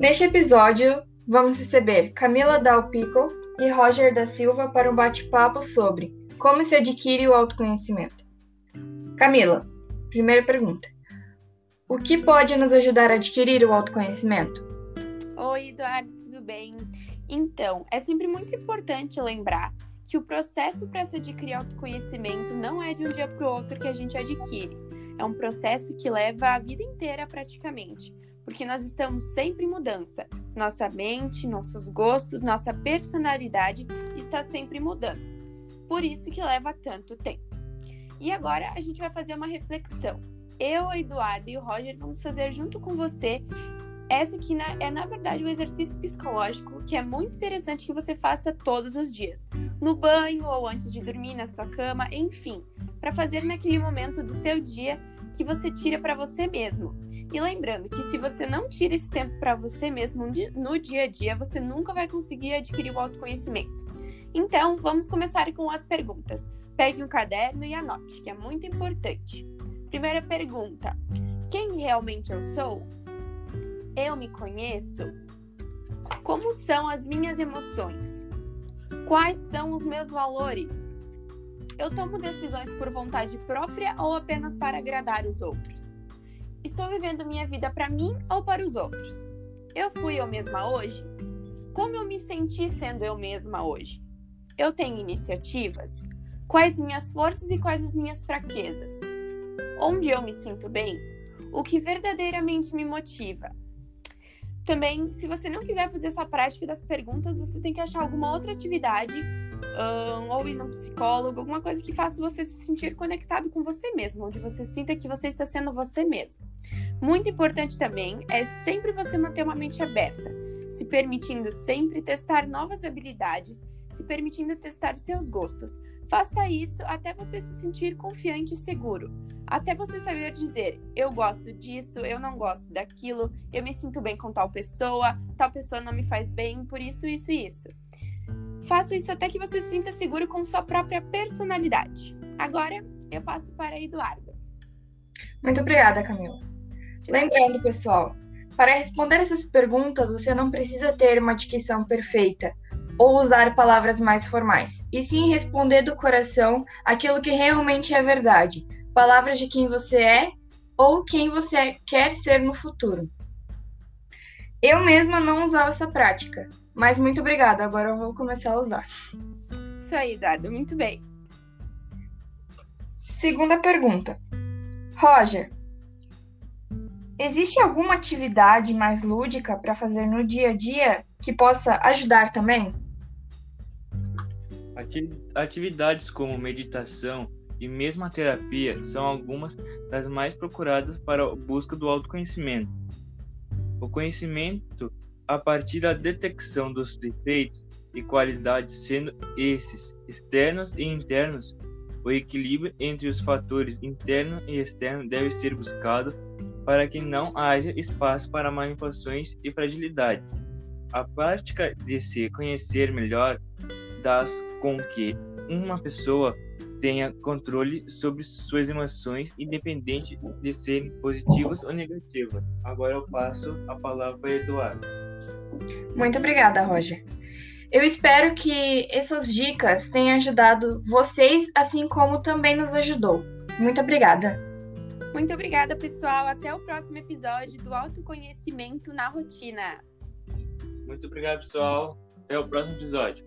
Neste episódio, vamos receber Camila Dalpico e Roger da Silva para um bate-papo sobre como se adquire o autoconhecimento. Camila, primeira pergunta. O que pode nos ajudar a adquirir o autoconhecimento? Oi, Eduardo, tudo bem? Então, é sempre muito importante lembrar que o processo para se adquirir autoconhecimento não é de um dia para o outro que a gente adquire. É um processo que leva a vida inteira praticamente, porque nós estamos sempre em mudança. Nossa mente, nossos gostos, nossa personalidade está sempre mudando. Por isso que leva tanto tempo. E agora a gente vai fazer uma reflexão. Eu, Eduardo e o Roger vamos fazer junto com você essa aqui é, na verdade, um exercício psicológico que é muito interessante que você faça todos os dias. No banho ou antes de dormir, na sua cama, enfim, para fazer naquele momento do seu dia que você tira para você mesmo. E lembrando que se você não tira esse tempo para você mesmo no dia a dia, você nunca vai conseguir adquirir o autoconhecimento. Então, vamos começar com as perguntas. Pegue um caderno e anote, que é muito importante. Primeira pergunta: Quem realmente eu sou? Eu me conheço? Como são as minhas emoções? Quais são os meus valores? Eu tomo decisões por vontade própria ou apenas para agradar os outros? Estou vivendo minha vida para mim ou para os outros? Eu fui eu mesma hoje? Como eu me senti sendo eu mesma hoje? Eu tenho iniciativas? Quais minhas forças e quais as minhas fraquezas? Onde eu me sinto bem? O que verdadeiramente me motiva? Também, se você não quiser fazer essa prática das perguntas, você tem que achar alguma outra atividade, um, ou ir no psicólogo, alguma coisa que faça você se sentir conectado com você mesmo, onde você sinta que você está sendo você mesmo. Muito importante também é sempre você manter uma mente aberta, se permitindo sempre testar novas habilidades se permitindo testar seus gostos. Faça isso até você se sentir confiante e seguro. Até você saber dizer: eu gosto disso, eu não gosto daquilo, eu me sinto bem com tal pessoa, tal pessoa não me faz bem, por isso, isso e isso. Faça isso até que você se sinta seguro com sua própria personalidade. Agora eu passo para Eduardo. Muito obrigada, Camila. Lembrando, pessoal, para responder essas perguntas, você não precisa ter uma dicção perfeita ou usar palavras mais formais, e sim responder do coração aquilo que realmente é verdade, palavras de quem você é ou quem você quer ser no futuro. Eu mesma não usava essa prática, mas muito obrigada, agora eu vou começar a usar. Isso aí, Eduardo, muito bem. Segunda pergunta. Roger, existe alguma atividade mais lúdica para fazer no dia a dia que possa ajudar também? Atividades como meditação e mesmo a terapia são algumas das mais procuradas para a busca do autoconhecimento. O conhecimento a partir da detecção dos defeitos e qualidades, sendo esses externos e internos, o equilíbrio entre os fatores interno e externo deve ser buscado para que não haja espaço para manipulações e fragilidades. A prática de se conhecer melhor das com que uma pessoa tenha controle sobre suas emoções, independente de serem positivas ou negativas. Agora eu passo a palavra para Eduardo. Muito obrigada, Roger. Eu espero que essas dicas tenham ajudado vocês, assim como também nos ajudou. Muito obrigada. Muito obrigada, pessoal. Até o próximo episódio do Autoconhecimento na Rotina. Muito obrigado, pessoal. Até o próximo episódio.